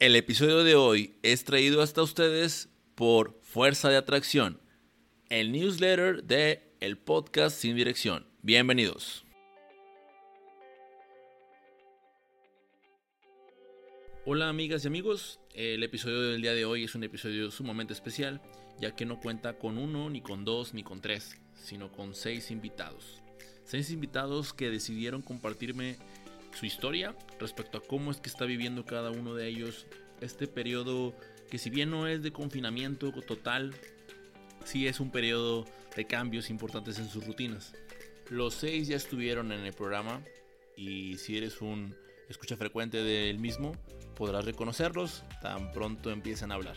El episodio de hoy es traído hasta ustedes por Fuerza de Atracción, el newsletter de el podcast Sin Dirección. Bienvenidos. Hola amigas y amigos, el episodio del día de hoy es un episodio sumamente especial, ya que no cuenta con uno, ni con dos, ni con tres, sino con seis invitados. Seis invitados que decidieron compartirme su historia respecto a cómo es que está viviendo cada uno de ellos este periodo que si bien no es de confinamiento total, sí es un periodo de cambios importantes en sus rutinas. Los seis ya estuvieron en el programa y si eres un escucha frecuente del mismo, podrás reconocerlos tan pronto empiezan a hablar.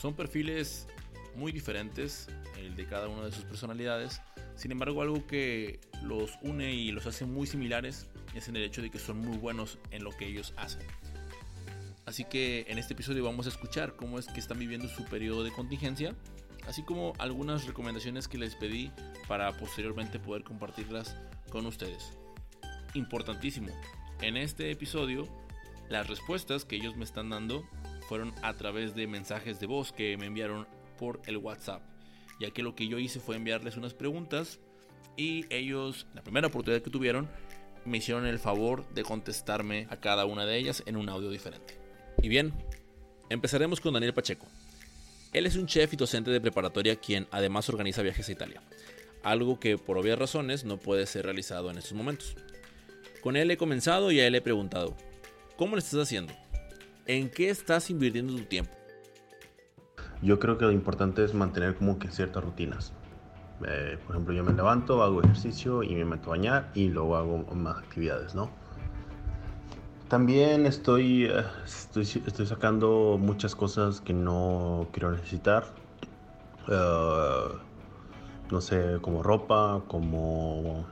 Son perfiles muy diferentes, el de cada una de sus personalidades, sin embargo algo que los une y los hace muy similares es en el hecho de que son muy buenos en lo que ellos hacen. Así que en este episodio vamos a escuchar cómo es que están viviendo su periodo de contingencia, así como algunas recomendaciones que les pedí para posteriormente poder compartirlas con ustedes. Importantísimo, en este episodio las respuestas que ellos me están dando fueron a través de mensajes de voz que me enviaron por el WhatsApp, ya que lo que yo hice fue enviarles unas preguntas y ellos, la primera oportunidad que tuvieron, me hicieron el favor de contestarme a cada una de ellas en un audio diferente. Y bien, empezaremos con Daniel Pacheco. Él es un chef y docente de preparatoria quien además organiza viajes a Italia, algo que por obvias razones no puede ser realizado en estos momentos. Con él he comenzado y a él he preguntado, ¿cómo lo estás haciendo? ¿En qué estás invirtiendo tu tiempo? Yo creo que lo importante es mantener como que ciertas rutinas. Eh, por ejemplo, yo me levanto, hago ejercicio y me meto a bañar y luego hago más actividades, ¿no? También estoy, eh, estoy, sacando muchas cosas que no quiero necesitar. Uh, no sé, como ropa, como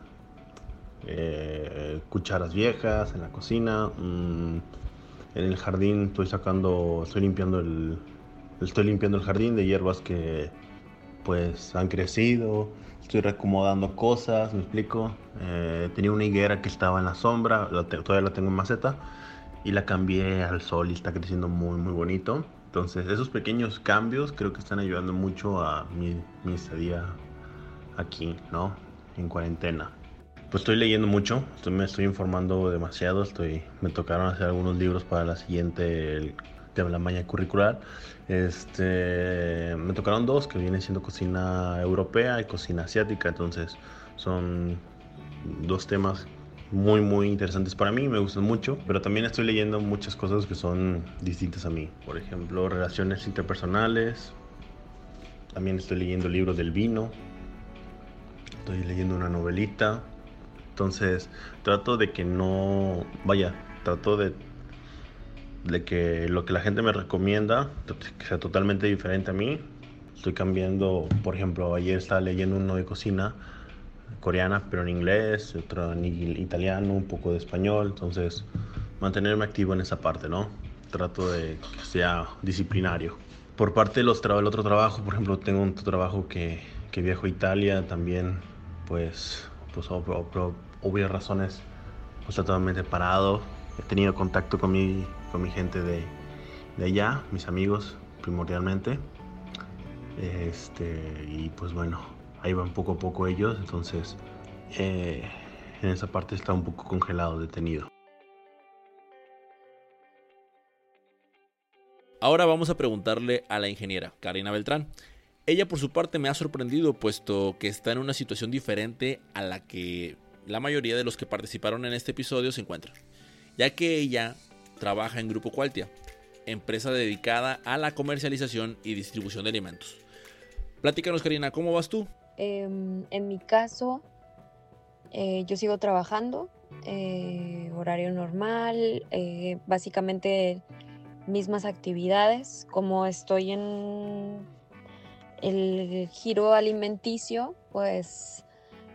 eh, cucharas viejas en la cocina. Mm, en el jardín estoy sacando, estoy limpiando el, estoy limpiando el jardín de hierbas que pues han crecido. Estoy reacomodando cosas, me explico. Eh, tenía una higuera que estaba en la sombra, todavía la tengo en maceta y la cambié al sol y está creciendo muy muy bonito. Entonces esos pequeños cambios creo que están ayudando mucho a mi, mi estadía aquí, ¿no? En cuarentena. Pues estoy leyendo mucho, estoy, me estoy informando demasiado, estoy, me tocaron hacer algunos libros para la siguiente de la maña curricular. Este, me tocaron dos que vienen siendo cocina europea y cocina asiática, entonces son dos temas muy muy interesantes para mí, me gustan mucho, pero también estoy leyendo muchas cosas que son distintas a mí. Por ejemplo, relaciones interpersonales. También estoy leyendo libros del vino. Estoy leyendo una novelita. Entonces, trato de que no, vaya, trato de, de que lo que la gente me recomienda que sea totalmente diferente a mí. Estoy cambiando, por ejemplo, ayer estaba leyendo uno de cocina coreana, pero en inglés, otro en italiano, un poco de español. Entonces, mantenerme activo en esa parte, ¿no? Trato de que sea disciplinario. Por parte del otro trabajo, por ejemplo, tengo un trabajo que, que viajo a Italia, también, pues, pues obvias razones pues totalmente parado. He tenido contacto con mi, con mi gente de, de allá, mis amigos primordialmente. Este, y pues bueno, ahí van poco a poco ellos, entonces eh, en esa parte está un poco congelado, detenido. Ahora vamos a preguntarle a la ingeniera Karina Beltrán. Ella por su parte me ha sorprendido puesto que está en una situación diferente a la que la mayoría de los que participaron en este episodio se encuentran, ya que ella trabaja en Grupo Qualtia, empresa dedicada a la comercialización y distribución de alimentos. Platícanos, Karina, ¿cómo vas tú? Eh, en mi caso, eh, yo sigo trabajando, eh, horario normal, eh, básicamente mismas actividades, como estoy en el giro alimenticio, pues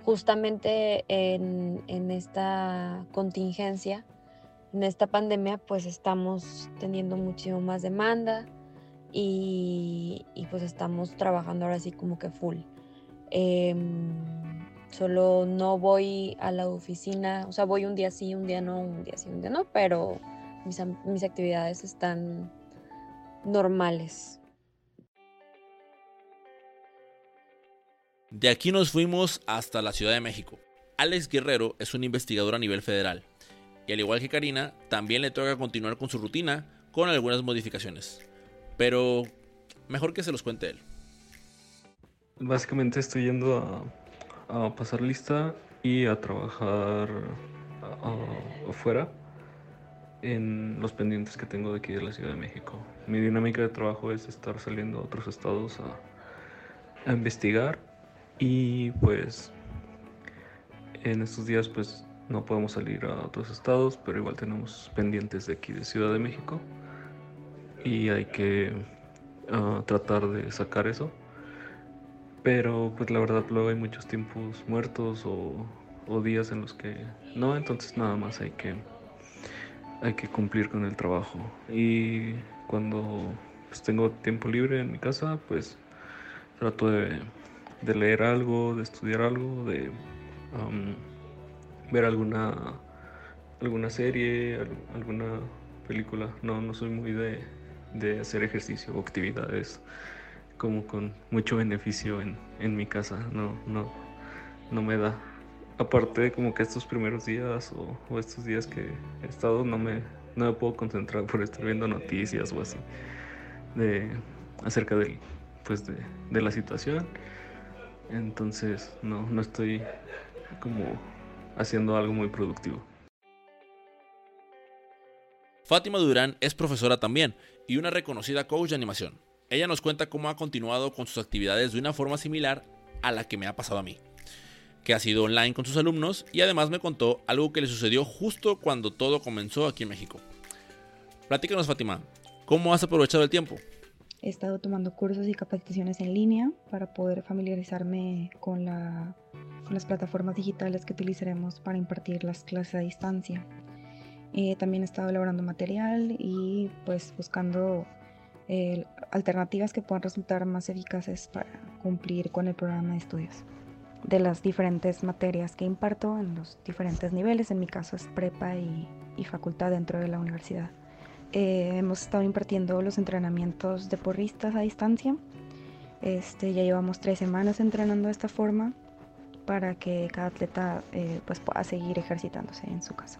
justamente en, esta contingencia, en esta pandemia, pues estamos teniendo muchísimo más demanda y, pues estamos trabajando ahora sí como que full. Em, solo no voy a la oficina, o sea, voy un día sí, un día no, un día sí, un día no, pero mis, actividades están normales. De aquí nos fuimos hasta la Ciudad de México. Alex Guerrero es un investigador a nivel federal y al igual que Karina, también le toca continuar con su rutina con algunas modificaciones. Pero mejor que se los cuente él. Básicamente estoy yendo a, pasar lista y a trabajar afuera en los pendientes que tengo de aquí de la Ciudad de México. Mi dinámica de trabajo es estar saliendo a otros estados a, a investigar y pues en estos días pues no podemos salir a otros estados, pero igual tenemos pendientes de aquí de Ciudad de México y hay que ah, tratar de sacar eso. Pero pues la verdad luego hay muchos tiempos muertos o, días en los que no, entonces nada más hay que, hay que cumplir con el trabajo. Y cuando pues, tengo tiempo libre en mi casa, pues trato de, leer algo, de estudiar algo, de ver alguna alguna serie, alguna película. No, no soy muy de, de hacer ejercicio o actividades como con mucho beneficio en, en, mi casa. No, no, no me da. Aparte como que estos primeros días o, estos días que he estado no me, no me puedo concentrar por estar viendo noticias o así de acerca del, pues de, de la situación. Entonces no, no estoy como haciendo algo muy productivo. Fátima Durán es profesora también y una reconocida coach de animación. Ella nos cuenta cómo ha continuado con sus actividades de una forma similar a la que me ha pasado a mí, que ha sido online con sus alumnos y además me contó algo que le sucedió justo cuando todo comenzó aquí en México. Platícanos Fátima, ¿cómo has aprovechado el tiempo? He estado tomando cursos y capacitaciones en línea para poder familiarizarme con, con las plataformas digitales que utilizaremos para impartir las clases a distancia. Eh, también he estado elaborando material y pues buscando eh, alternativas que puedan resultar más eficaces para cumplir con el programa de estudios de las diferentes materias que imparto en los diferentes niveles. En mi caso es prepa y facultad dentro de la universidad. Eh, hemos estado impartiendo los entrenamientos de porristas a distancia. Este, ya llevamos tres semanas entrenando de esta forma para que cada atleta eh, pues pueda seguir ejercitándose en su casa.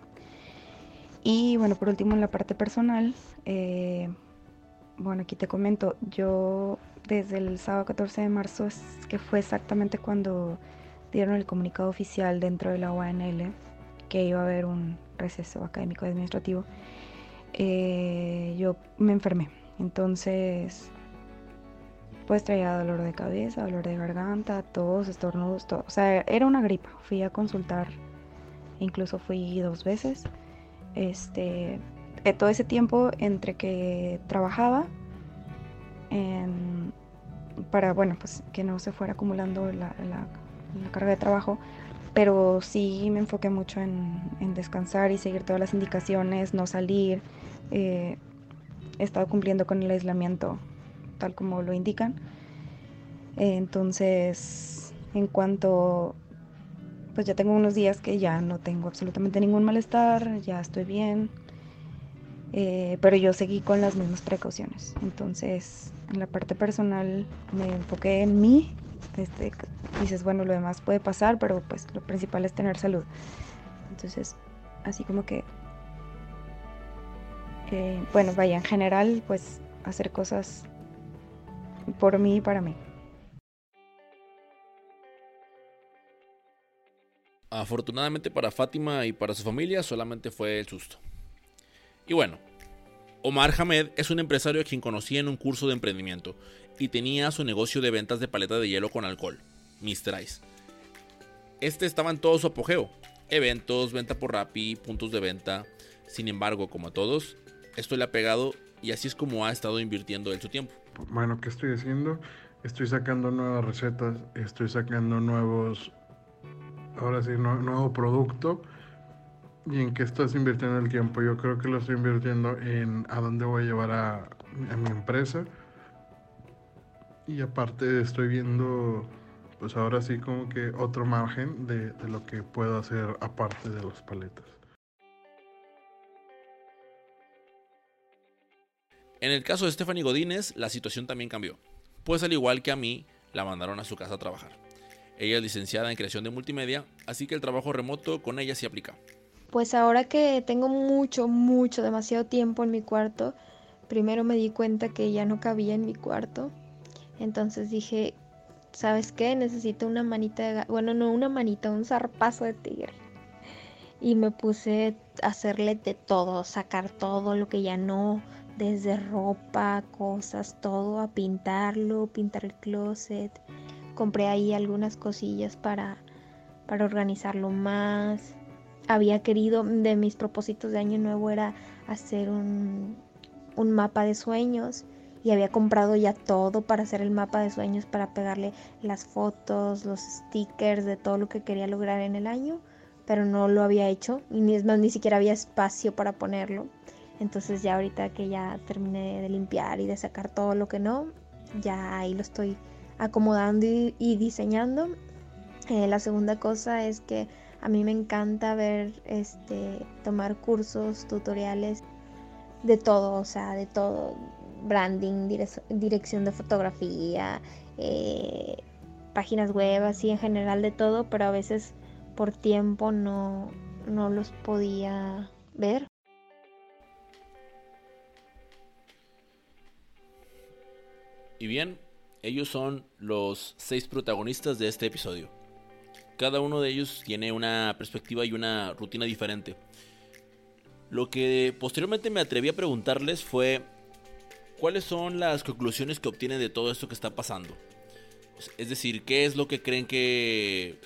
Y bueno, por último en la parte personal, eh, bueno, aquí te comento, yo desde el sábado 14 de marzo, que fue exactamente cuando dieron el comunicado oficial dentro de la UANL que iba a haber un receso académico administrativo, eh, yo me enfermé. Entonces, pues traía dolor de cabeza, dolor de garganta, tos, estornudos, todo. O sea, era una gripa. Fui a consultar, incluso fui dos veces. Este, eh, todo ese tiempo entre que trabajaba para, bueno, pues que no se fuera acumulando la, carga de trabajo, pero sí me enfoqué mucho en, descansar y seguir todas las indicaciones, no salir, eh, he estado cumpliendo con el aislamiento tal como lo indican. entonces, en cuanto, pues ya tengo unos días que ya no tengo absolutamente ningún malestar, ya estoy bien, eh, pero yo seguí con las mismas precauciones. Entonces, en la parte personal me enfoqué en mí. Este, dices, bueno, lo demás puede pasar, pero pues lo principal es tener salud. Entonces, así como que bueno, vaya, en general, pues hacer cosas por mí y para mí. Afortunadamente para Fátima y para su familia solamente fue el susto. Y bueno, Omar Hamed es un empresario a quien conocí en un curso de emprendimiento y tenía su negocio de ventas de paleta de hielo con alcohol, Mr. Ice. Este estaba en todo su apogeo, eventos, venta por Rappi, puntos de venta. Sin embargo, como a todos, esto le ha pegado y así es como ha estado invirtiendo en su tiempo. Bueno, ¿qué estoy haciendo? Estoy sacando nuevas recetas, estoy sacando nuevos, ahora sí, nuevo producto. ¿Y en qué estás invirtiendo el tiempo? Yo creo que lo estoy invirtiendo en a dónde voy a llevar a, mi empresa. Y aparte estoy viendo, pues ahora sí como que otro margen de, de lo que puedo hacer aparte de las paletas. En el caso de Stephanie Godínez, la situación también cambió, pues al igual que a mí, la mandaron a su casa a trabajar. Ella es licenciada en creación de multimedia, así que el trabajo remoto con ella sí aplica. Pues ahora que tengo mucho, mucho, demasiado tiempo en mi cuarto, primero me di cuenta que ya no cabía en mi cuarto. Entonces dije, ¿sabes qué? Necesito una manita de... Bueno, no una manita, un zarpazo de tigre. Y me puse a hacerle de todo, sacar todo lo que ya no, desde ropa, cosas, todo, a pintarlo, pintar el closet. Compré ahí algunas cosillas para, para organizarlo más había querido, de mis propósitos de año nuevo era hacer un, un mapa de sueños y había comprado ya todo para hacer el mapa de sueños, para pegarle las fotos, los stickers de todo lo que quería lograr en el año, pero no lo había hecho y ni, es más, ni siquiera había espacio para ponerlo. Entonces ya ahorita que ya terminé de limpiar y de sacar todo lo que no, ya ahí lo estoy acomodando y, diseñando. Eh, la segunda cosa es que a mí me encanta ver, este, tomar cursos, tutoriales de todo, o sea, de todo, branding, dirección de fotografía, eh, páginas web, así en general de todo, pero a veces por tiempo no, no los podía ver. Y bien, ellos son los seis protagonistas de este episodio. Cada uno de ellos tiene una perspectiva y una rutina diferente. Lo que posteriormente me atreví a preguntarles fue cuáles son las conclusiones que obtienen de todo esto que está pasando. Es decir, qué es lo que creen que,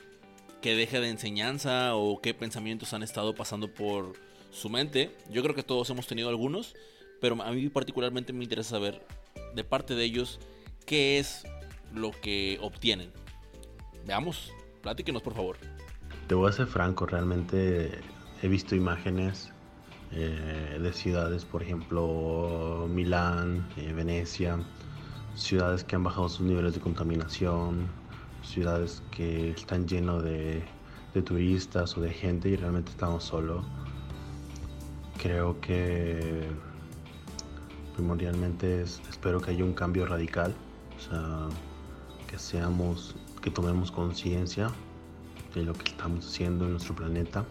que deja de enseñanza o qué pensamientos han estado pasando por su mente. Yo creo que todos hemos tenido algunos, pero a mí particularmente me interesa saber de parte de ellos qué es lo que obtienen. Veamos. Platíquenos, por favor. Te voy a ser franco, realmente he visto imágenes eh, de ciudades, por ejemplo, Milán, eh, Venecia, ciudades que han bajado sus niveles de contaminación, ciudades que están llenas de, de turistas o de gente y realmente estamos solos. Creo que primordialmente espero que haya un cambio radical, que seamos que tomemos conciencia de lo que estamos haciendo en nuestro planeta,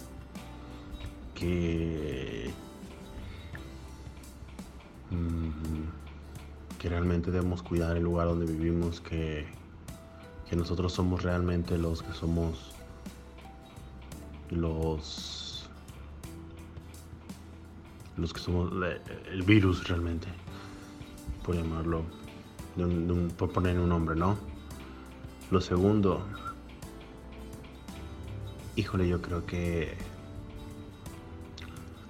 que, mm, que realmente debemos cuidar el lugar donde vivimos, que, que nosotros somos realmente los que somos los los que somos el virus realmente por llamarlo por poner un nombre no lo segundo, híjole, yo creo que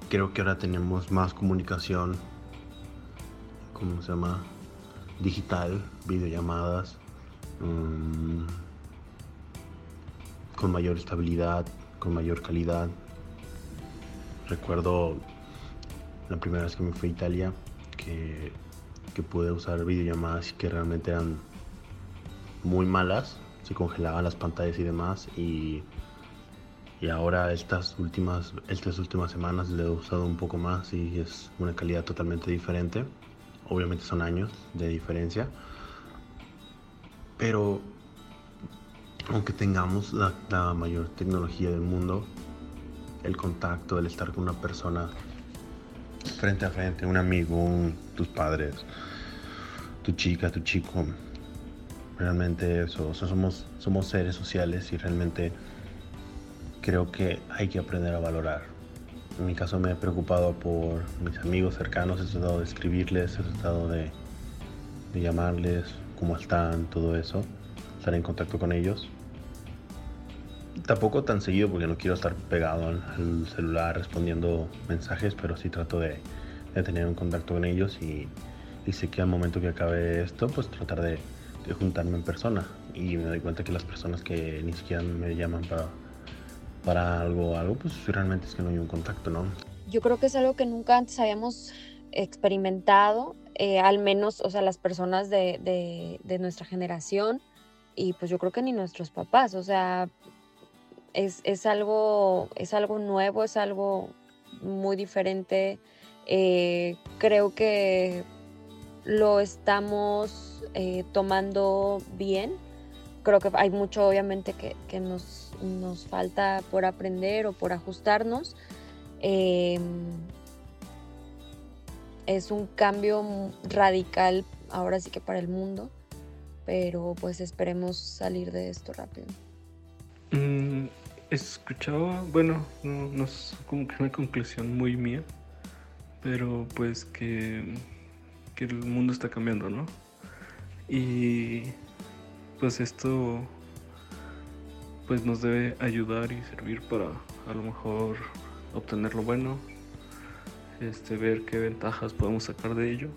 creo que ahora tenemos más comunicación, ¿cómo se llama? Digital, videollamadas, mm, con mayor estabilidad, con mayor calidad. Recuerdo la primera vez que me fui a Italia que, que pude usar videollamadas y que realmente eran muy malas, se congelaban las pantallas y demás y, y ahora estas últimas, estas últimas semanas le he usado un poco más y es una calidad totalmente diferente. Obviamente son años de diferencia, pero aunque tengamos la, la mayor tecnología del mundo, el contacto, el estar con una persona frente a frente, un amigo, tus padres, tu chica, tu chico, realmente eso, somos, somos seres sociales y realmente creo que hay que aprender a valorar. En mi caso me he preocupado por mis amigos cercanos, he tratado de escribirles, he tratado de, de llamarles, cómo están, todo eso, estar en contacto con ellos. Tampoco tan seguido porque no quiero estar pegado al, celular respondiendo mensajes, pero sí trato de, tener un contacto con ellos y, sé que al momento que acabe esto, pues tratar de, de juntarme en persona y me doy cuenta que las personas que ni siquiera me llaman para, para algo, algo, pues realmente es que no hay un contacto, ¿no? Yo creo que es algo que nunca antes habíamos experimentado, eh, al menos, o sea, las personas de, de, de, nuestra generación y pues yo creo que ni nuestros papás, o sea, es, es algo, es algo nuevo, es algo muy diferente. Eh, creo que lo estamos eh, tomando bien. Creo que hay mucho, obviamente, que, nos, nos, falta por aprender o por ajustarnos. Em, es un cambio radical ahora sí que para el mundo, pero pues esperemos salir de esto rápido. Escuchaba, bueno, no, es como que una conclusión muy mía, pero pues que, que el mundo está cambiando, ¿no? Y pues esto pues nos debe ayudar y servir para a lo mejor obtener lo bueno, este, ver qué ventajas podemos sacar de ello.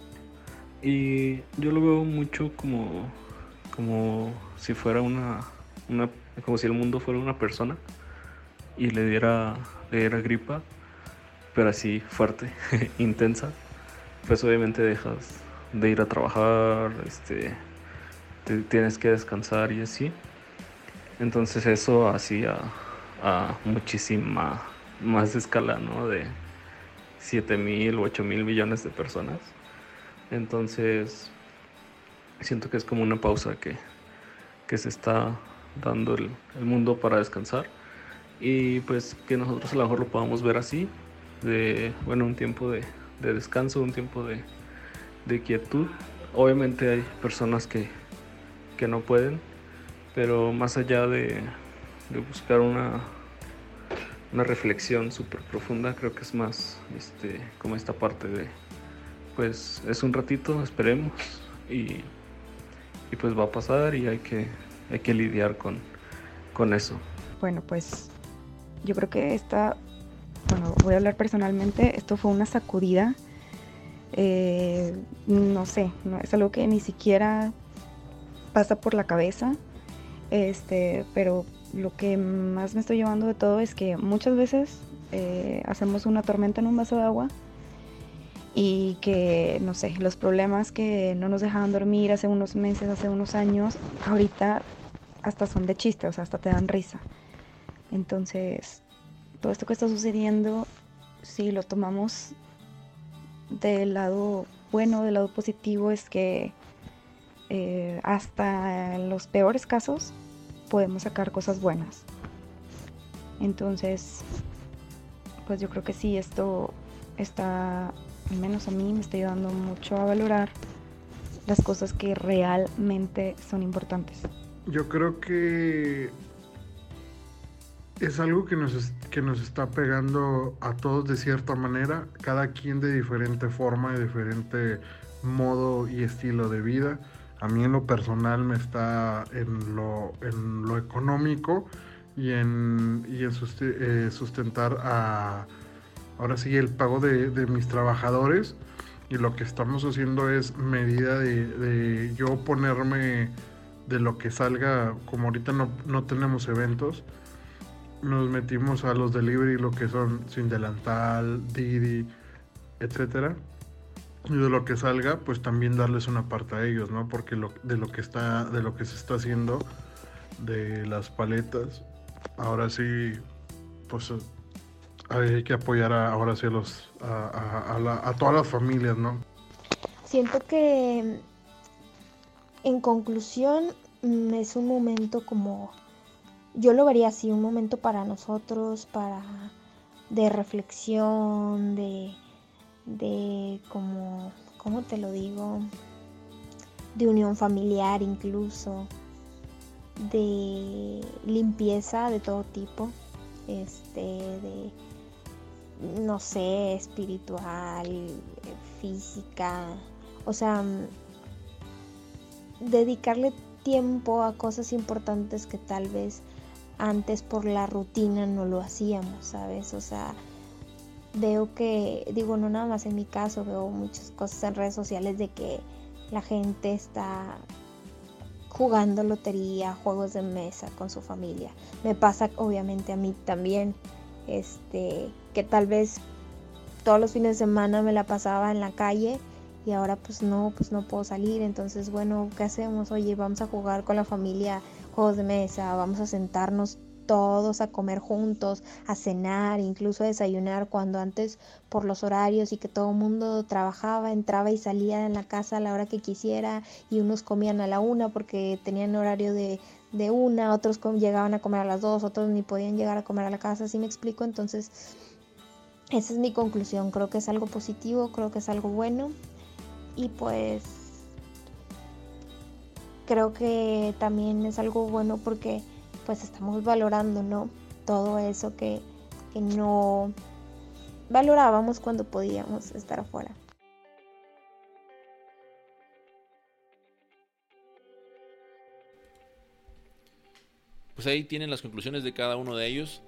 Y yo lo veo mucho como, como si fuera una, una como si el mundo fuera una persona y le diera, le diera gripa, pero así fuerte, intensa, pues obviamente dejas de ir a trabajar, este, tienes que descansar y así. Entonces eso hacía a, muchísima más escala, ¿no? De 7 mil o 8 mil millones de personas. Entonces siento que es como una pausa que, que se está dando el mundo para descansar y pues que nosotros a lo mejor lo podamos ver así, de, bueno, un tiempo de, descanso, un tiempo de, quietud. Obviamente hay personas que, no pueden, pero más allá de, buscar una, una reflexión súper profunda, creo que es más este, como esta parte de, pues es un ratito, esperemos, y, y pues va a pasar y hay que, hay que lidiar con, con eso. Bueno, pues yo creo que esta, bueno, voy a hablar personalmente, esto fue una sacudida. Eh, no sé, no, es algo que ni siquiera pasa por la cabeza. Este, pero lo que más me estoy llevando de todo es que muchas veces eh, hacemos una tormenta en un vaso de agua y que, no sé, los problemas que no nos dejaban dormir hace unos meses, hace unos años, ahorita hasta son de chiste, o sea, hasta te dan risa. Entonces, todo esto que está sucediendo, si lo tomamos del lado bueno, del lado positivo, es que eh, hasta los peores casos podemos sacar cosas buenas. Entonces, pues yo creo que sí, esto está, al menos a mí, me está ayudando mucho a valorar las cosas que realmente son importantes. Yo creo que es algo que nos, que nos está pegando a todos de cierta manera, cada quien de diferente forma, de diferente modo y estilo de vida. A mí en lo personal me está en lo, en lo económico y en, y en eh, sustentar a, ahora sí, el pago de, mis trabajadores. Y lo que estamos haciendo es medida de, de, yo ponerme de lo que salga, como ahorita no, no tenemos eventos, nos metimos a los delivery, lo que son Sin Delantal, Didi, etcétera. Y de lo que salga, pues también darles una parte a ellos, ¿no? Porque lo, de lo que está, de lo que se está haciendo, de las paletas, ahora sí, pues hay que apoyar ahora sí a los, a, a todas las familias, ¿no? Siento que en conclusión es un momento como yo lo vería así, un momento para nosotros, para de reflexión, de, de como, ¿cómo te lo digo? De unión familiar incluso, de limpieza de todo tipo, este, de, no sé, espiritual, física, o sea, dedicarle tiempo a cosas importantes que tal vez antes por la rutina no lo hacíamos, ¿sabes? O sea, veo que, digo, no nada más en mi caso, veo muchas cosas en redes sociales de que la gente está jugando lotería, juegos de mesa con su familia. Me pasa obviamente a mí también, este, que tal vez todos los fines de semana me la pasaba en la calle y ahora pues no, pues no puedo salir, entonces bueno, ¿qué hacemos? Oye, vamos a jugar con la familia juegos de mesa, vamos a sentarnos todos a comer juntos, a cenar, incluso a desayunar, cuando antes por los horarios y que todo el mundo trabajaba, entraba y salía en la casa a la hora que quisiera y unos comían a la una porque tenían horario de, de una, otros llegaban a comer a las dos, otros ni podían llegar a comer a la casa, así me explico? Entonces, esa es mi conclusión, creo que es algo positivo, creo que es algo bueno y pues creo que también es algo bueno porque pues estamos valorando, ¿no? Todo eso que, que no valorábamos cuando podíamos estar afuera. Pues ahí tienen las conclusiones de cada uno de ellos.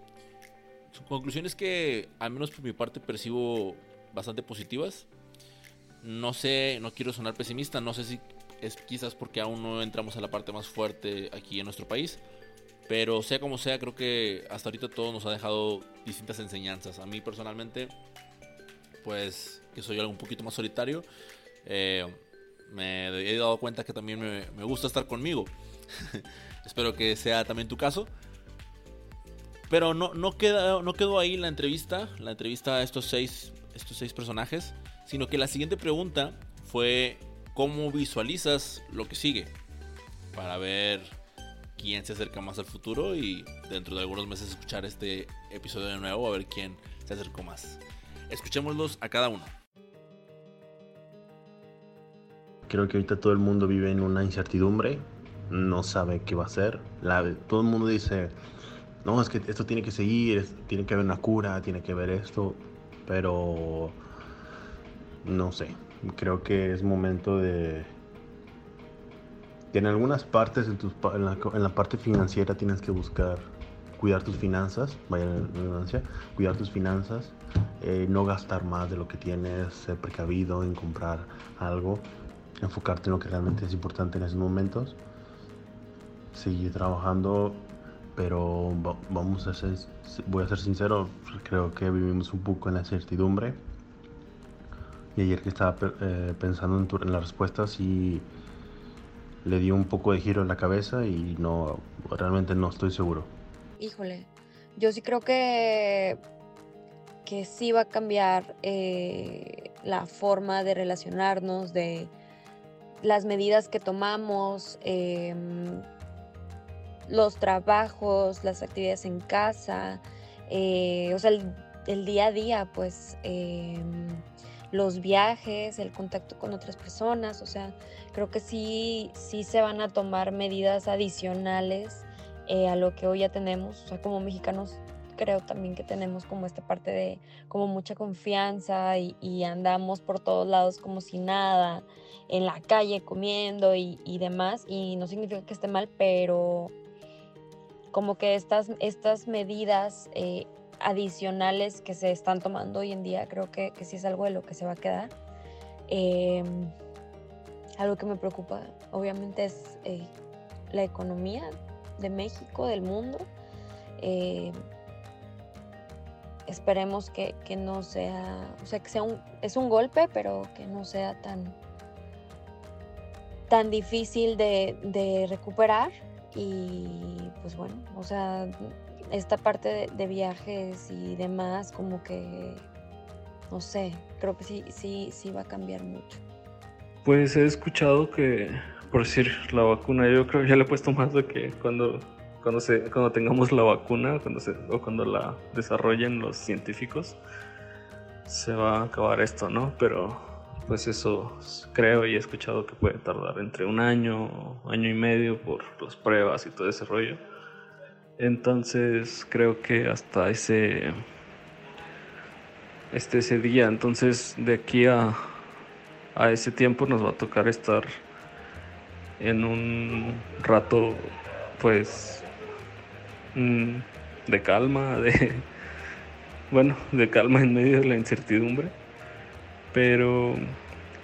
Son conclusiones que, al menos por mi parte, percibo bastante positivas. No sé, no quiero sonar pesimista, no sé si es quizás porque aún no entramos a la parte más fuerte aquí en nuestro país. Pero sea como sea, creo que hasta ahorita todo nos ha dejado distintas enseñanzas. A mí personalmente, pues que soy algo un poquito más solitario, eh, me he dado cuenta que también me, gusta estar conmigo. Espero que sea también tu caso. Pero no, no, queda, no quedó ahí la entrevista, la entrevista a estos seis, estos seis personajes, sino que la siguiente pregunta fue cómo visualizas lo que sigue para ver quién se acerca más al futuro y dentro de algunos meses escuchar este episodio de nuevo a ver quién se acercó más. Escuchémoslos a cada uno. Creo que ahorita todo el mundo vive en una incertidumbre, no sabe qué va a hacer. todo el mundo dice, no, es que esto tiene que seguir, tiene que haber una cura, tiene que haber esto, pero no sé, creo que es momento de en algunas partes, en, la, parte financiera tienes que buscar cuidar tus finanzas, vaya la cuidar tus finanzas, eh, no gastar más de lo que tienes, ser precavido en comprar algo, enfocarte en lo que realmente es importante en esos momentos, seguir trabajando, pero vamos a ser, voy a ser sincero, creo que vivimos un poco en la incertidumbre. Y ayer que estaba eh, pensando en, en las respuestas y le dio un poco de giro en la cabeza y no, realmente no estoy seguro. Híjole, yo sí creo que, que sí va a cambiar eh, la forma de relacionarnos, de las medidas que tomamos, em, los trabajos, las actividades en casa, eh, o sea, el, día a día, pues em, los viajes, el contacto con otras personas, o sea, creo que sí, sí se van a tomar medidas adicionales eh, a lo que hoy ya tenemos, o sea, como mexicanos creo también que tenemos como esta parte de como mucha confianza y, andamos por todos lados como si nada, en la calle comiendo y, demás, y no significa que esté mal, pero como que estas, estas medidas eh, adicionales que se están tomando hoy en día, creo que, que sí es algo de lo que se va a quedar. Em, algo que me preocupa, obviamente, es eh, la economía de México, del mundo. Em, esperemos que, que, no sea, o sea, que sea un, es un golpe, pero que no sea tan, tan difícil de, de recuperar. Y pues bueno, o sea, esta parte de, viajes y demás, como que, no sé, creo que sí, sí, sí va a cambiar mucho. Pues he escuchado que, por decir, la vacuna, yo creo que ya le he puesto más de que cuando, cuando, se, cuando tengamos la vacuna cuando se, o cuando la desarrollen los científicos, se va a acabar esto, ¿no? Pero pues eso creo y he escuchado que puede tardar entre un año, año y medio por las pruebas y todo ese rollo. Entonces creo que hasta ese este ese día, entonces de aquí a, a ese tiempo nos va a tocar estar en un rato pues mm, de calma, de bueno, de calma en medio de la incertidumbre. Pero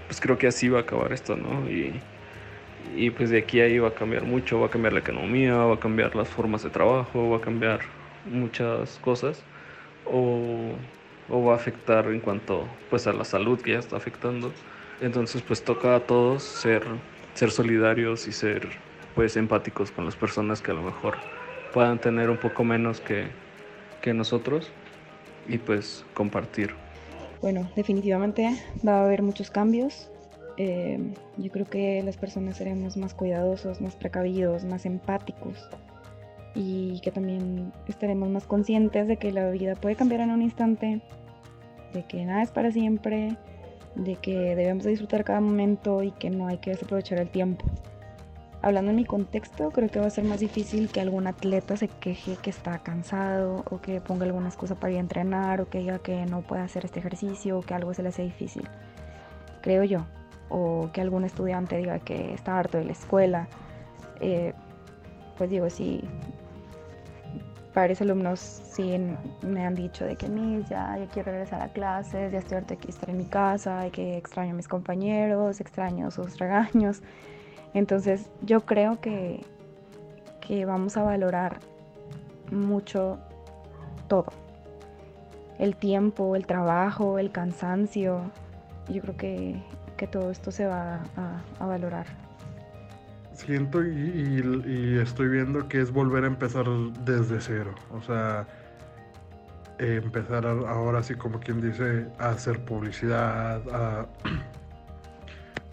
pues creo que así va a acabar esto, ¿no? Y y pues de aquí a ahí va a cambiar mucho, va a cambiar la economía, va a cambiar las formas de trabajo, va a cambiar muchas cosas o, va a afectar en cuanto pues a la salud que ya está afectando. Entonces pues toca a todos ser, ser solidarios y ser pues empáticos con las personas que a lo mejor puedan tener un poco menos que, que nosotros y pues compartir. Bueno, definitivamente va a haber muchos cambios. Eh, yo creo que las personas seremos más cuidadosos, más precavidos, más empáticos y que también estaremos más conscientes de que la vida puede cambiar en un instante, de que nada es para siempre, de que debemos disfrutar cada momento y que no hay que desaprovechar el tiempo. Hablando en mi contexto, creo que va a ser más difícil que algún atleta se queje que está cansado o que ponga alguna excusa para ir a entrenar o que diga que no puede hacer este ejercicio o que algo se le hace difícil. Creo yo. O que algún estudiante diga que está harto de la escuela. Eh, pues digo, sí, varios alumnos sí me han dicho de que mis ya, ya quiero regresar a clases, ya estoy harto de estar en mi casa, que extraño a mis compañeros, extraño sus regaños. Entonces yo creo que, que vamos a valorar mucho todo. El tiempo, el trabajo, el cansancio. Yo creo que, todo esto se va a, valorar. Siento y, estoy viendo que es volver a empezar desde cero. O sea, empezar ahora sí como quien dice a hacer publicidad, a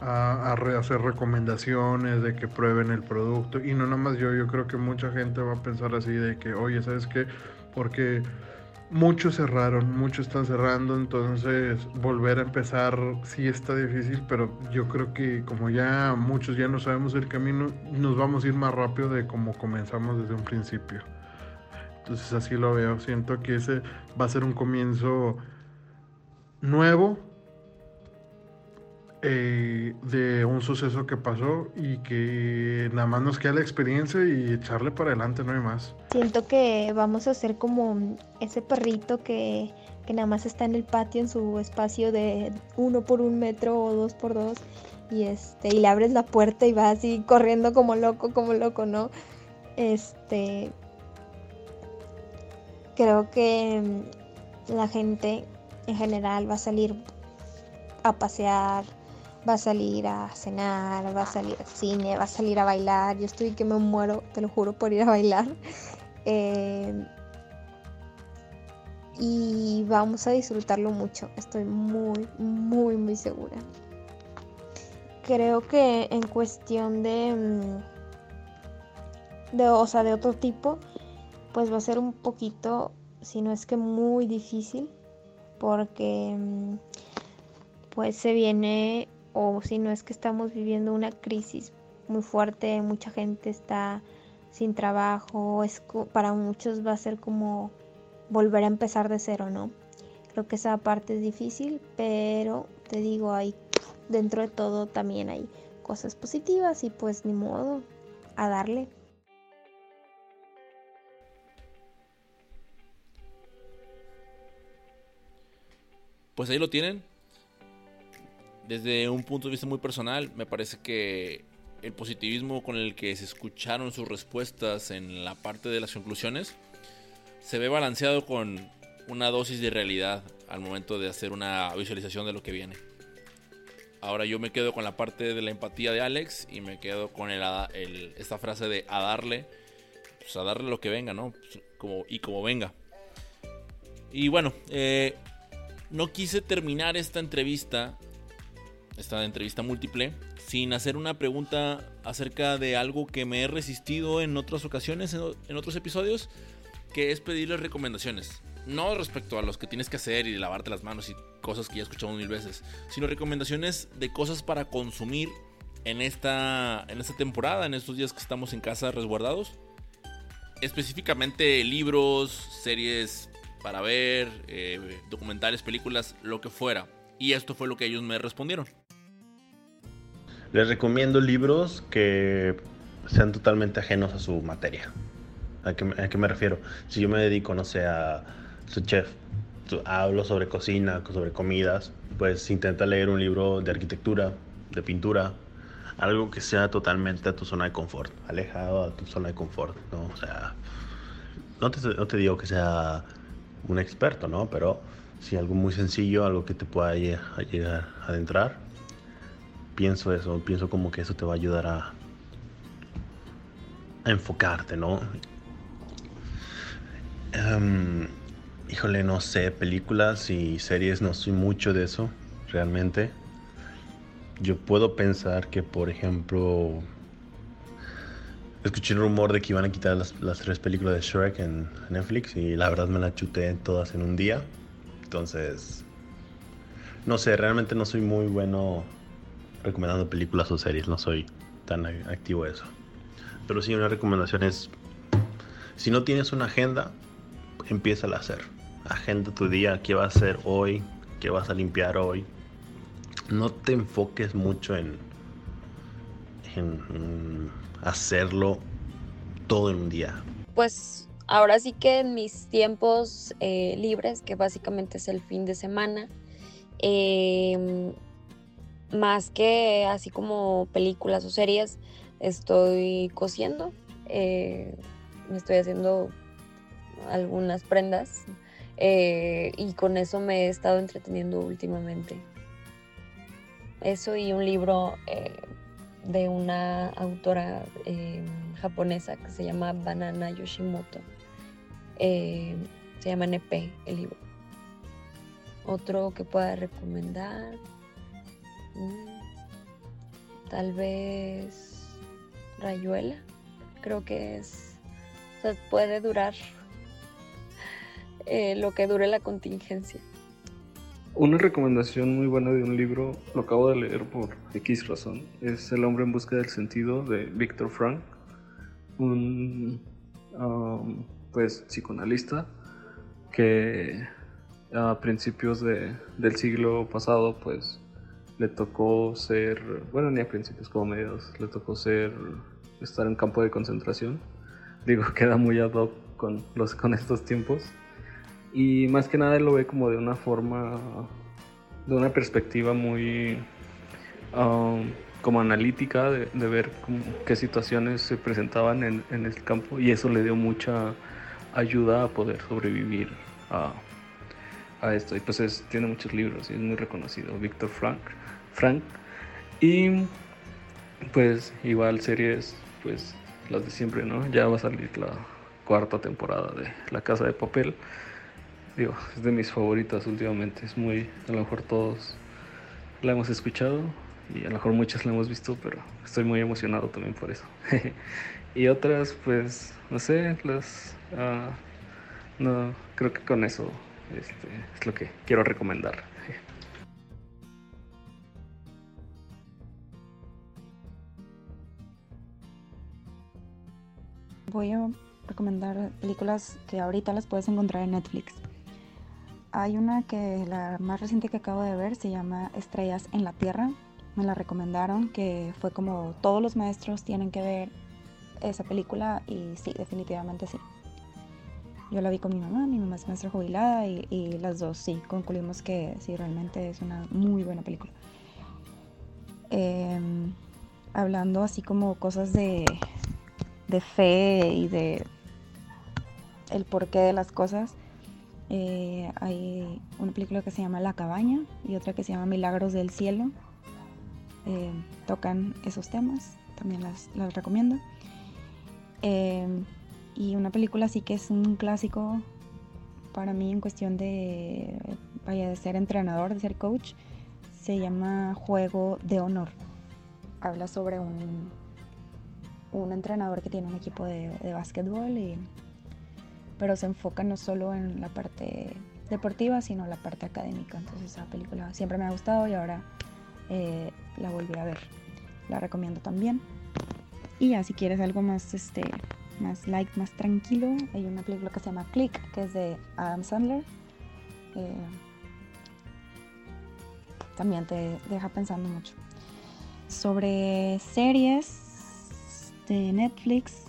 a, hacer recomendaciones de que prueben el producto y no nada más yo, yo creo que mucha gente va a pensar así de que, oye, ¿sabes qué? Porque muchos cerraron, muchos están cerrando, entonces volver a empezar sí está difícil, pero yo creo que como ya muchos ya no sabemos el camino, nos vamos a ir más rápido de como comenzamos desde un principio. Entonces así lo veo, siento que ese va a ser un comienzo nuevo, eh, de un suceso que pasó y que nada más nos queda la experiencia y echarle para adelante, no hay más. Siento que vamos a ser como ese perrito que, que nada más está en el patio en su espacio de uno por un metro o dos por dos y este y le abres la puerta y va así corriendo como loco, como loco, ¿no? Este creo que la gente en general va a salir a pasear, va a salir a cenar, va a salir al cine, va a salir a bailar. Yo estoy que me muero, te lo juro, por ir a bailar. Eh, y vamos a disfrutarlo mucho, estoy muy, muy, muy segura. Creo que en cuestión de, mm, de, o sea, de otro tipo, pues va a ser un poquito, si no es que muy difícil, porque mm, pues se viene o si no es que estamos viviendo una crisis muy fuerte, mucha gente está sin trabajo, es, para muchos va a ser como volver a empezar de cero, ¿no? Creo que esa parte es difícil, pero te digo, hay dentro de todo también hay cosas positivas y pues ni modo, a darle. Pues ahí lo tienen, desde un punto de vista muy personal, me parece que el positivismo con el que se escucharon sus respuestas en la parte de las conclusiones se ve balanceado con una dosis de realidad al momento de hacer una visualización de lo que viene. Ahora yo me quedo con la parte de la empatía de Alex y me quedo con el, esta frase de a darle, pues a darle lo que venga, ¿no? Pues, y como venga. Y bueno, eh, no quise terminar esta entrevista esta entrevista múltiple, sin hacer una pregunta acerca de algo que me he resistido en otras ocasiones, en, otros episodios, que es pedirles recomendaciones. No respecto a los que tienes que hacer y de lavarte las manos y cosas que ya escuchamos mil veces, sino recomendaciones de cosas para consumir en esta, en esta temporada, en estos días que estamos en casa resguardados. Específicamente libros, series para ver, eh, documentales, películas, lo que fuera. Y esto fue lo que ellos me respondieron. Les recomiendo libros que sean totalmente ajenos a su materia. ¿A qué, me refiero? Si yo me dedico, no sé, a su chef, hablo sobre cocina, sobre comidas, pues intenta leer un libro de arquitectura, de pintura, algo que sea totalmente a tu zona de confort, alejado a tu zona de confort, ¿no? O sea, no te, no te digo que sea un experto, ¿no? Pero si algo muy sencillo, algo que te pueda llegar a adentrar, pienso eso, pienso como que eso te va a ayudar a, enfocarte, ¿no? Em, híjole, no sé, películas y series no soy mucho de eso, realmente. Yo puedo pensar que, por ejemplo, escuché un rumor de que iban a quitar las, tres películas de Shrek en Netflix y la verdad me las chuté todas en un día. Entonces, no sé, realmente no soy muy bueno recomendando películas o series, no soy tan activo eso. Pero sí, una recomendación es, si no tienes una agenda, empieza a hacer. Agenda tu día, qué vas a hacer hoy, qué vas a limpiar hoy. No te enfoques mucho en, en, hacerlo todo en un día. Pues ahora sí que en mis tiempos eh, libres, que básicamente es el fin de semana, em, más que así como películas o series, estoy cosiendo. Eh, me estoy haciendo algunas prendas eh, y con eso me he estado entreteniendo últimamente. Eso y un libro eh, de una autora japonesa que se llama Banana Yoshimoto. se llama NP el libro. Otro que pueda recomendar. Mm, tal vez Rayuela. Creo que es. puede durar eh, lo que dure la contingencia. Una recomendación muy buena de un libro, lo acabo de leer por X razón, es El hombre en busca del sentido de Víctor Frank, un um, pues psicoanalista que a principios de, del siglo pasado pues le tocó ser, bueno, ni a principios como medios, le tocó ser, estar en campo de concentración. Digo, queda muy ad hoc con, los, con estos tiempos. Y más que nada él lo ve como de una forma, de una perspectiva muy um, como analítica, de, ver qué situaciones se presentaban en, en, el campo y eso le dio mucha ayuda a poder sobrevivir a, a esto. Y pues tiene muchos libros y es muy reconocido. Víctor Frank. Frank. Y pues igual series, pues las de siempre, ¿no? Ya va a salir la cuarta temporada de La Casa de Papel. Digo, es de mis favoritas últimamente. Es muy, a lo mejor todos la hemos escuchado y a lo mejor muchas la hemos visto, pero estoy muy emocionado también por eso. y otras, pues, no sé, las... Ah, no, creo que con eso este, es lo que quiero recomendar. Voy a recomendar películas que ahorita las puedes encontrar en Netflix. Hay una que la más reciente que acabo de ver se llama Estrellas en la Tierra. Me la recomendaron, que fue como todos los maestros tienen que ver esa película y sí, definitivamente sí. Yo la vi con mi mamá, mi mamá es maestra jubilada y, las dos sí, concluimos que sí, realmente es una muy buena película. Em, hablando así como cosas de, de fe y de el porqué de las cosas. Eh, hay una película que se llama La cabaña y otra que se llama Milagros del Cielo. Eh, tocan esos temas, también las, recomiendo. Eh, y una película sí que es un clásico para mí en cuestión de, vaya, de ser entrenador, de ser coach, se llama Juego de Honor. Habla sobre un, un entrenador que tiene un equipo de, de básquetbol, y, pero se enfoca no solo en la parte deportiva, sino la parte académica. Entonces esa película siempre me ha gustado y ahora eh, la volví a ver. La recomiendo también. Y ya si quieres algo más, este, más light, más tranquilo, hay una película que se llama Click, que es de Adam Sandler. Eh, también te deja pensando mucho. Sobre series, de Netflix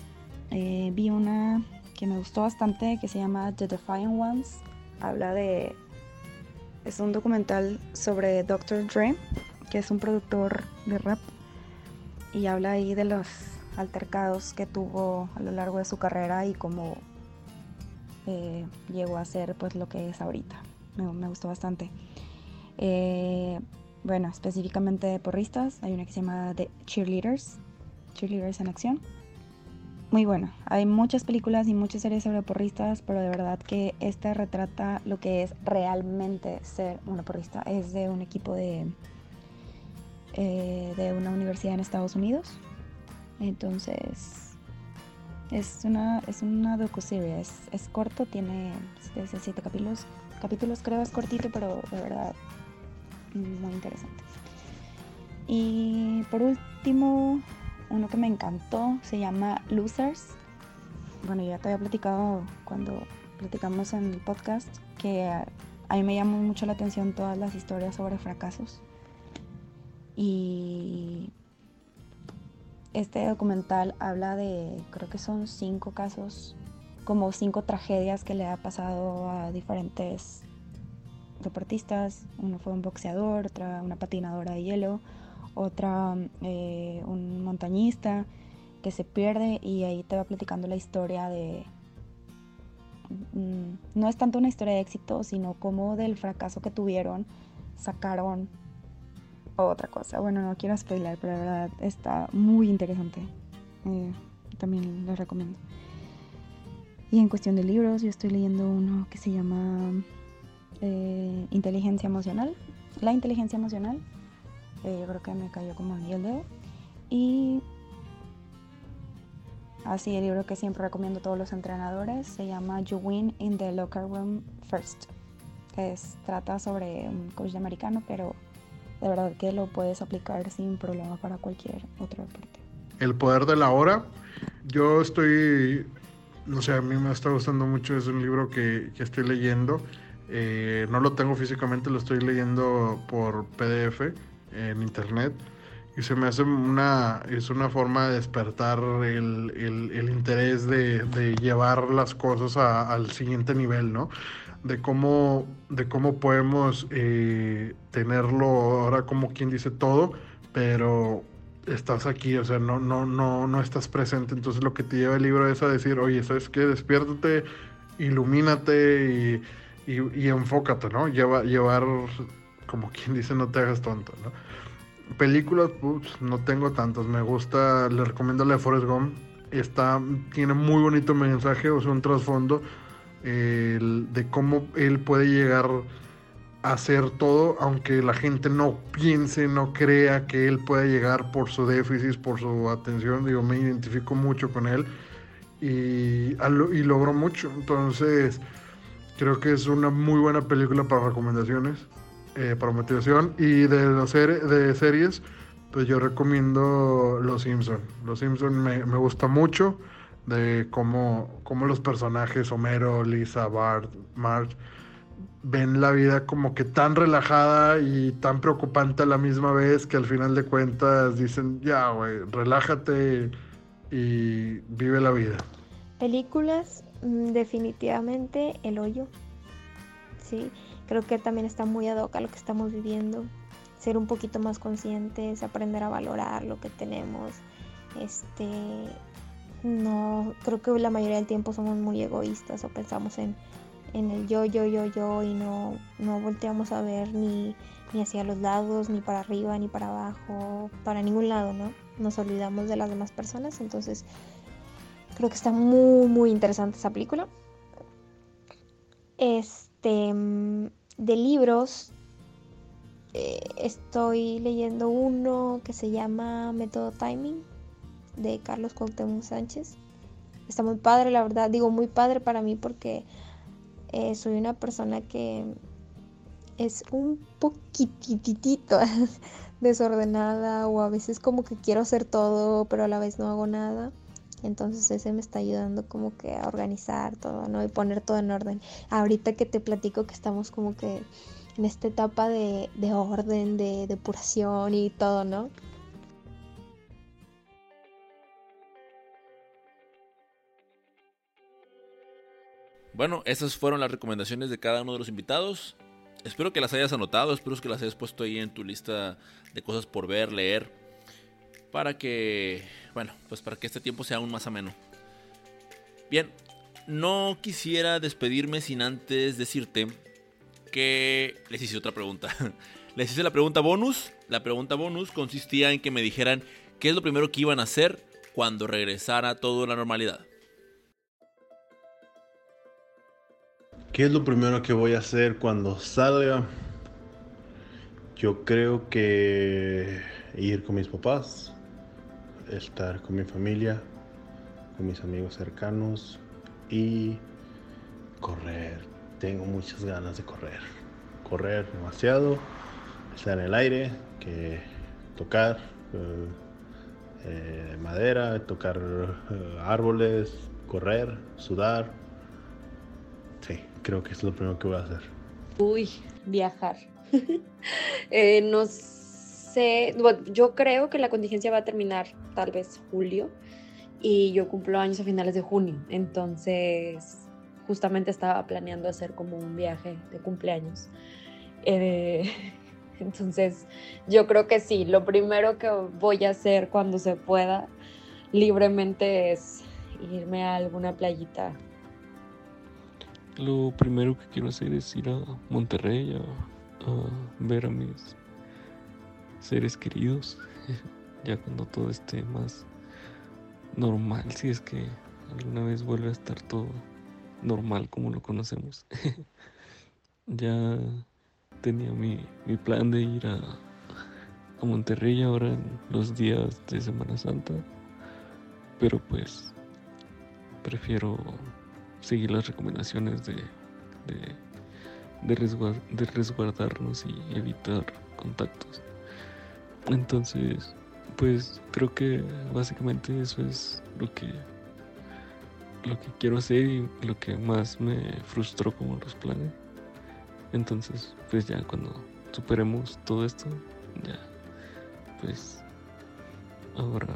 eh, vi una que me gustó bastante que se llama The Defiant Ones. Habla de... Es un documental sobre Dr. Dre, que es un productor de rap. Y habla ahí de los altercados que tuvo a lo largo de su carrera y cómo eh, llegó a ser pues lo que es ahorita. Me, gustó bastante. Eh, bueno, específicamente de porristas, hay una que se llama The Cheerleaders, Cheerleaders en Acción. muy buena. Hay muchas películas y muchas series sobre porristas, pero de verdad que esta retrata lo que es realmente ser una porrista. Es de un equipo de, eh, de una universidad en Estados Unidos. Entonces, es una, es una docuserie. Es, es corto, tiene siete capítulos. Capítulos creo es cortito, pero de verdad muy interesante. Y por último, uno que me encantó se llama Losers. Bueno, ya te había platicado cuando platicamos en el podcast que a, mí me llamó mucho la atención todas las historias sobre fracasos. Y este documental habla de, creo que son cinco casos, como cinco tragedias que le ha pasado a diferentes deportistas. Uno fue un boxeador, otra una patinadora de hielo, otra eh, un montañista que se pierde y ahí te va platicando la historia de... Mm, no es tanto una historia de éxito, sino como del fracaso que tuvieron sacaron otra cosa. Bueno, no quiero spoiler, pero la verdad está muy interesante. Eh, también les recomiendo. Y en cuestión de libros, yo estoy leyendo uno que se llama eh, inteligencia emocional. La inteligencia emocional eh, yo creo que me cayó como el dedo. Y así el libro que siempre recomiendo a todos los entrenadores se llama You Win in the Locker Room First. Es, trata sobre un coach americano, pero de verdad que lo puedes aplicar sin problema para cualquier otro deporte. El poder de la hora. Yo estoy, no sé, a mí me está gustando mucho, es un libro que, que estoy leyendo. Eh, no lo tengo físicamente, lo estoy leyendo por PDF en internet y se me hace una, es una forma de despertar el, el, interés de, de, llevar las cosas al siguiente nivel, ¿no? De cómo, de cómo podemos eh, tenerlo ahora como quien dice todo, pero estás aquí, o sea, no, no, no, no estás presente. Entonces lo que te lleva el libro es a decir, oye, ¿sabes qué? Despiértate, ilumínate y, y, enfócate, ¿no? Lleva, llevar como quien dice, no te hagas tonto. Películas, no tengo tantas. Me gusta, le recomiendo la de Forrest Gump. Está, tiene muy bonito mensaje, o sea, un trasfondo de cómo él puede llegar a hacer todo, aunque la gente no piense, no crea que él pueda llegar por su déficit, por su atención. Digo, me identifico mucho con él y, y logró mucho. Entonces, creo que es una muy buena película para recomendaciones. Eh, para motivación. Y de, los de series, pues yo recomiendo Los Simpson. Los Simpson me, me gusta mucho de cómo, cómo, los personajes, Homero, Lisa, Bart, Marge, ven la vida como que tan relajada y tan preocupante a la misma vez que al final de cuentas dicen, ya, güey, relájate y vive la vida. Películas, mm, definitivamente El Hoyo. Sí, Creo que también está muy ad hoc a lo que estamos viviendo. Ser un poquito más conscientes, aprender a valorar lo que tenemos. Este, no, creo que la mayoría del tiempo somos muy egoístas o pensamos en, en el yo, yo, yo, yo y no, no volteamos a ver ni, ni hacia los lados, ni para arriba, ni para abajo, para ningún lado, ¿no? Nos olvidamos de las demás personas, entonces creo que está muy, muy interesante esa película. Este, de libros, eh, estoy leyendo uno que se llama Método Timing de Carlos Cuauhtémoc Sánchez. Está muy padre, la verdad. Digo muy padre para mí porque eh, soy una persona que es un poquititito desordenada o a veces como que quiero hacer todo pero a la vez no hago nada. Entonces ese me está ayudando como que a organizar todo, ¿no? Y poner todo en orden. Ahorita que te platico que estamos como que en esta etapa de, orden, de depuración y todo, ¿no? Bueno, esas fueron las recomendaciones de cada uno de los invitados. Espero que las hayas anotado, espero que las hayas puesto ahí en tu lista de cosas por ver, leer para que, bueno, pues para que este tiempo sea aún más ameno. Bien, no quisiera despedirme sin antes decirte que les hice otra pregunta. les hice la pregunta bonus. La pregunta bonus consistía en que me dijeran qué es lo primero que iban a hacer cuando regresara todo a la normalidad? ¿Qué es lo primero que voy a hacer cuando salga? Yo creo que ir con mis papás, estar con mi familia, con mis amigos cercanos y correr. Tengo muchas ganas de correr. Correr demasiado, estar en el aire, que tocar eh, eh, madera, tocar eh, árboles, correr, sudar. Sí, creo que es lo primero que voy a hacer. Uy, viajar. Eh, no yo creo que la contingencia va a terminar tal vez julio y yo cumplo años a finales de junio, entonces justamente estaba planeando hacer como un viaje de cumpleaños. Eh, entonces yo creo que sí, lo primero que voy a hacer cuando se pueda libremente es irme a alguna playita. Lo primero que quiero hacer es ir a Monterrey a, a ver a mis seres queridos. ya cuando todo esté más normal, si es que alguna vez vuelve a estar todo normal como lo conocemos. ya tenía mi, mi plan de ir a, a Monterrey ahora en los días de Semana Santa, pero pues prefiero seguir las recomendaciones de, de, de, resguar- de resguardarnos y evitar contactos. Entonces, pues creo que básicamente eso es lo que lo que quiero hacer y lo que más me frustró como los planes. Entonces, pues ya cuando superemos todo esto, ya pues ahora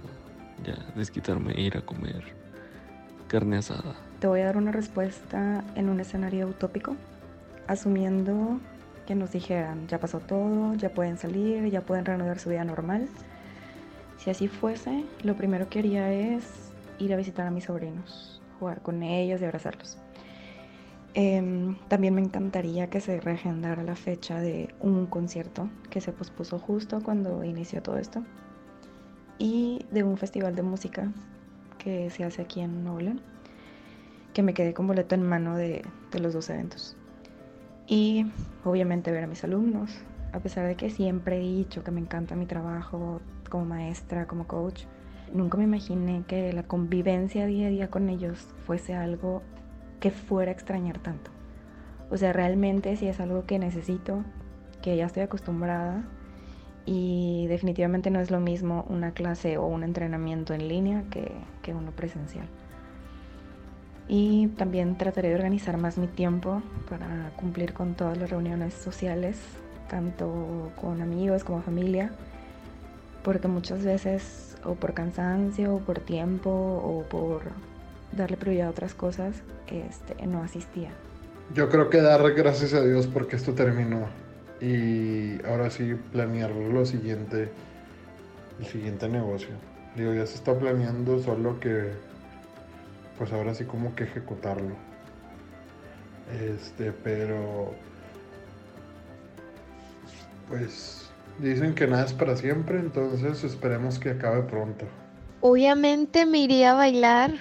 ya desquitarme e ir a comer carne asada. Te voy a dar una respuesta en un escenario utópico, asumiendo nos dijeran, ya pasó todo, ya pueden salir, ya pueden reanudar su vida normal. Si así fuese, lo primero que haría es ir a visitar a mis sobrinos, jugar con ellos y abrazarlos. Em, también me encantaría que se reagendara la fecha de un concierto que se pospuso justo cuando inició todo esto y de un festival de música que se hace aquí en León que me quedé con boleto en mano de, de los dos eventos. Y obviamente ver a mis alumnos, a pesar de que siempre he dicho que me encanta mi trabajo como maestra, como coach, nunca me imaginé que la convivencia día a día con ellos fuese algo que fuera a extrañar tanto. O sea, realmente sí es algo que necesito, que ya estoy acostumbrada y definitivamente no es lo mismo una clase o un entrenamiento en línea que, que uno presencial. Y también trataré de organizar más mi tiempo para cumplir con todas las reuniones sociales, tanto con amigos como familia, porque muchas veces o por cansancio, o por tiempo, o por darle prioridad a otras cosas, este, no asistía. Yo creo que dar gracias a Dios porque esto terminó. Y ahora sí planear lo siguiente, el siguiente negocio. Digo, ya se está planeando, solo que pues ahora sí como que ejecutarlo. Este, pero pues dicen que nada es para siempre, entonces esperemos que acabe pronto. Obviamente me iría a bailar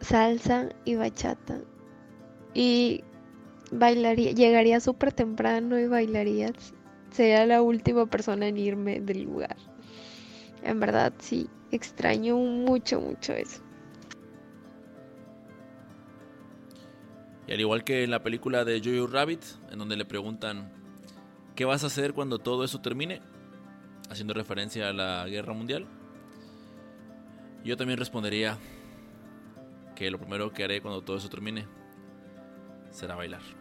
salsa y bachata. Y bailaría, llegaría súper temprano y bailaría. Sería la última persona en irme del lugar. En verdad, sí, extraño mucho, mucho eso. Al igual que en la película de Jojo Rabbit, en donde le preguntan, ¿qué vas a hacer cuando todo eso termine? Haciendo referencia a la guerra mundial. Yo también respondería que lo primero que haré cuando todo eso termine será bailar.